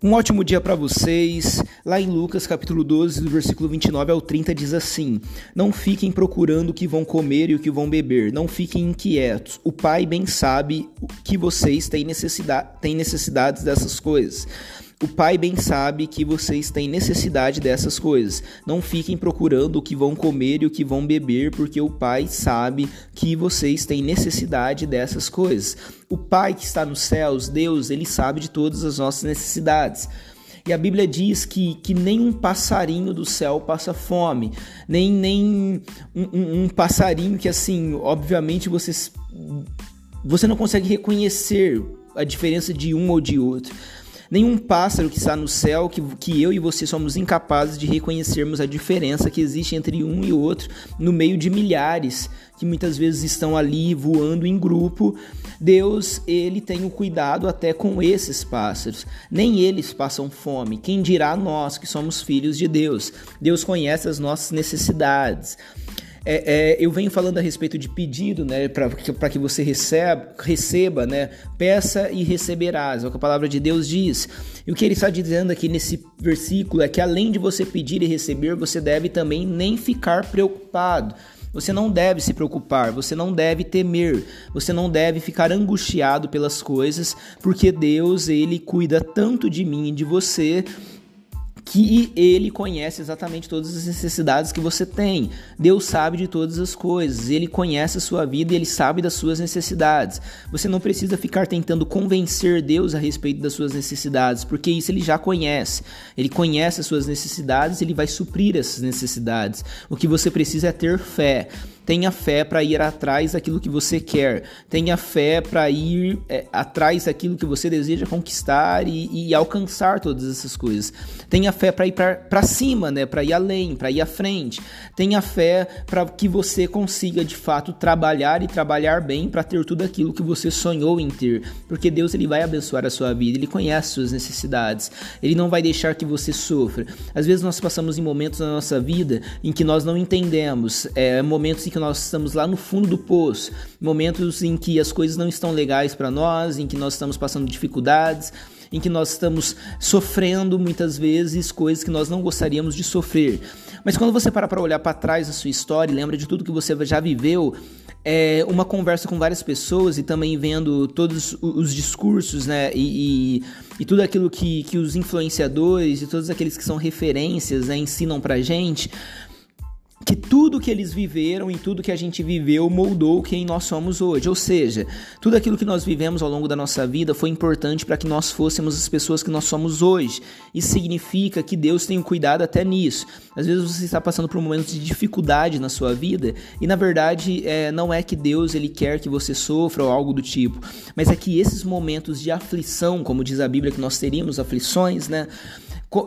Um ótimo dia para vocês. Lá em Lucas, capítulo 12, do versículo 29 ao 30 diz assim: Não fiquem procurando o que vão comer e o que vão beber, não fiquem inquietos. O Pai bem sabe que vocês têm, necessidade, têm necessidades dessas coisas. O Pai bem sabe que vocês têm necessidade dessas coisas. Não fiquem procurando o que vão comer e o que vão beber, porque o Pai sabe que vocês têm necessidade dessas coisas. O Pai que está nos céus, Deus, ele sabe de todas as nossas necessidades. E a Bíblia diz que, que nem um passarinho do céu passa fome, nem, nem um, um, um passarinho que, assim, obviamente vocês, você não consegue reconhecer a diferença de um ou de outro. Nenhum pássaro que está no céu que, que eu e você somos incapazes de reconhecermos a diferença que existe entre um e outro no meio de milhares que muitas vezes estão ali voando em grupo. Deus, ele tem o cuidado até com esses pássaros. Nem eles passam fome. Quem dirá nós que somos filhos de Deus? Deus conhece as nossas necessidades. É, é, eu venho falando a respeito de pedido, né, para que, você receba, receba, né, peça e receberás, é o que a palavra de Deus diz. E o que ele está dizendo aqui nesse versículo é que além de você pedir e receber, você deve também nem ficar preocupado. Você não deve se preocupar, você não deve temer, você não deve ficar angustiado pelas coisas, porque Deus, ele cuida tanto de mim e de você que ele conhece exatamente todas as necessidades que você tem. Deus sabe de todas as coisas, ele conhece a sua vida e ele sabe das suas necessidades. Você não precisa ficar tentando convencer Deus a respeito das suas necessidades, porque isso ele já conhece. Ele conhece as suas necessidades, ele vai suprir essas necessidades. O que você precisa é ter fé. Tenha fé para ir atrás daquilo que você quer. Tenha fé para ir é, atrás daquilo que você deseja conquistar e, e, alcançar todas essas coisas. Tenha fé para ir para cima, né? Para ir além, para ir à frente. Tenha fé para que você consiga de fato trabalhar e trabalhar bem para ter tudo aquilo que você sonhou em ter, porque Deus ele vai abençoar a sua vida. Ele conhece suas necessidades. Ele não vai deixar que você sofra. Às vezes nós passamos em momentos na nossa vida em que nós não entendemos, é, momentos em que nós estamos lá no fundo do poço, momentos em que as coisas não estão legais para nós, em que nós estamos passando dificuldades, em que nós estamos sofrendo muitas vezes coisas que nós não gostaríamos de sofrer. Mas quando você para para olhar para trás da sua história lembra de tudo que você já viveu, é, uma conversa com várias pessoas e também vendo todos os discursos, né, e, e, e, tudo aquilo que, que os influenciadores e todos aqueles que são referências né, ensinam pra gente, que tudo que eles viveram e tudo que a gente viveu moldou quem nós somos hoje. Ou seja, tudo aquilo que nós vivemos ao longo da nossa vida foi importante para que nós fôssemos as pessoas que nós somos hoje. Isso significa que Deus tem um cuidado até nisso. Às vezes você está passando por um momento de dificuldade na sua vida e na verdade é, não é que Deus ele quer que você sofra ou algo do tipo, mas é que esses momentos de aflição, como diz a Bíblia que nós teríamos aflições, né?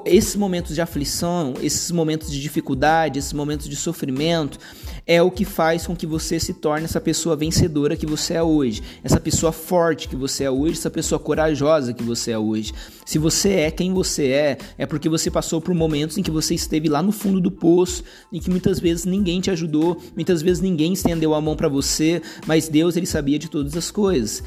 Esses momentos de aflição, esses momentos de dificuldade, esses momentos de sofrimento, é o que faz com que você se torne essa pessoa vencedora que você é hoje, essa pessoa forte que você é hoje, essa pessoa corajosa que você é hoje. Se você é quem você é, é porque você passou por momentos em que você esteve lá no fundo do poço, em que muitas vezes ninguém te ajudou, muitas vezes ninguém estendeu a mão para você, mas Deus ele sabia de todas as coisas.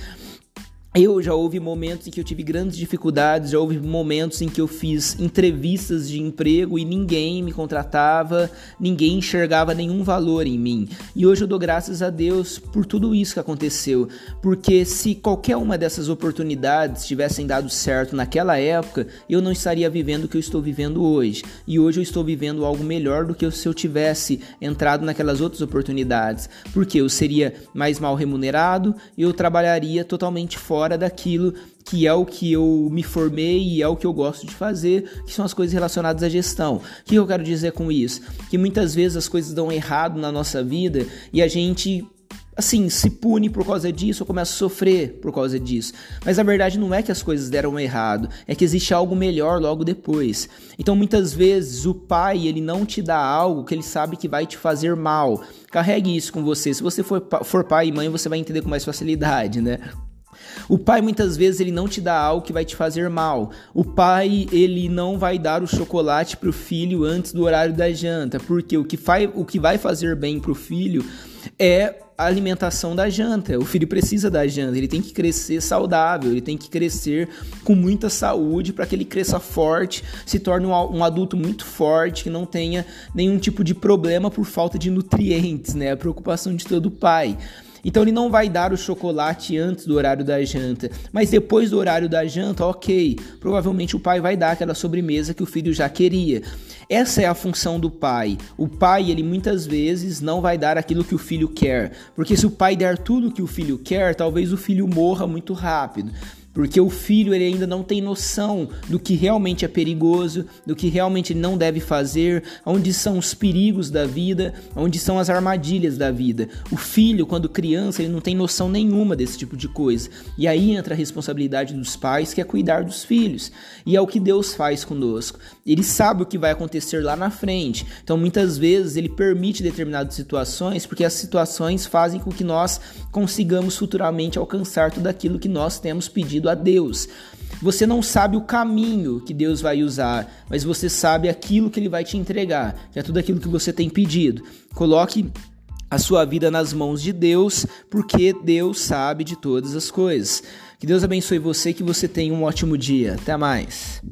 Eu já houve momentos em que eu tive grandes dificuldades, já houve momentos em que eu fiz entrevistas de emprego e ninguém me contratava, ninguém enxergava nenhum valor em mim. E hoje eu dou graças a Deus por tudo isso que aconteceu, porque se qualquer uma dessas oportunidades tivessem dado certo naquela época, eu não estaria vivendo o que eu estou vivendo hoje. E hoje eu estou vivendo algo melhor do que se eu tivesse entrado naquelas outras oportunidades, porque eu seria mais mal remunerado e eu trabalharia totalmente fora fora daquilo que é o que eu me formei e é o que eu gosto de fazer, que são as coisas relacionadas à gestão. O que eu quero dizer com isso? Que muitas vezes as coisas dão errado na nossa vida e a gente assim, se pune por causa disso ou começa a sofrer por causa disso. Mas a verdade não é que as coisas deram errado, é que existe algo melhor logo depois. Então muitas vezes o pai, ele não te dá algo que ele sabe que vai te fazer mal. Carregue isso com você. Se você for, for pai e mãe, você vai entender com mais facilidade, né? O pai muitas vezes ele não te dá algo que vai te fazer mal. O pai ele não vai dar o chocolate para o filho antes do horário da janta, porque o que, faz, o que vai fazer bem para o filho é a alimentação da janta. O filho precisa da janta, ele tem que crescer saudável, ele tem que crescer com muita saúde para que ele cresça forte, se torne um, adulto muito forte, que não tenha nenhum tipo de problema por falta de nutrientes, né? A preocupação de todo pai. Então ele não vai dar o chocolate antes do horário da janta, mas depois do horário da janta, ok, provavelmente o pai vai dar aquela sobremesa que o filho já queria. Essa é a função do pai. O pai, ele muitas vezes não vai dar aquilo que o filho quer, porque se o pai der tudo que o filho quer, talvez o filho morra muito rápido porque o filho ele ainda não tem noção do que realmente é perigoso, do que realmente não deve fazer, onde são os perigos da vida, onde são as armadilhas da vida. O filho, quando criança, ele não tem noção nenhuma desse tipo de coisa. E aí entra a responsabilidade dos pais, que é cuidar dos filhos. E é o que Deus faz conosco. Ele sabe o que vai acontecer lá na frente. Então, muitas vezes ele permite determinadas situações, porque as situações fazem com que nós consigamos futuramente alcançar tudo aquilo que nós temos pedido a Deus. Você não sabe o caminho que Deus vai usar, mas você sabe aquilo que Ele vai te entregar, que é tudo aquilo que você tem pedido. Coloque a sua vida nas mãos de Deus, porque Deus sabe de todas as coisas. Que Deus abençoe você e que você tenha um ótimo dia. Até mais.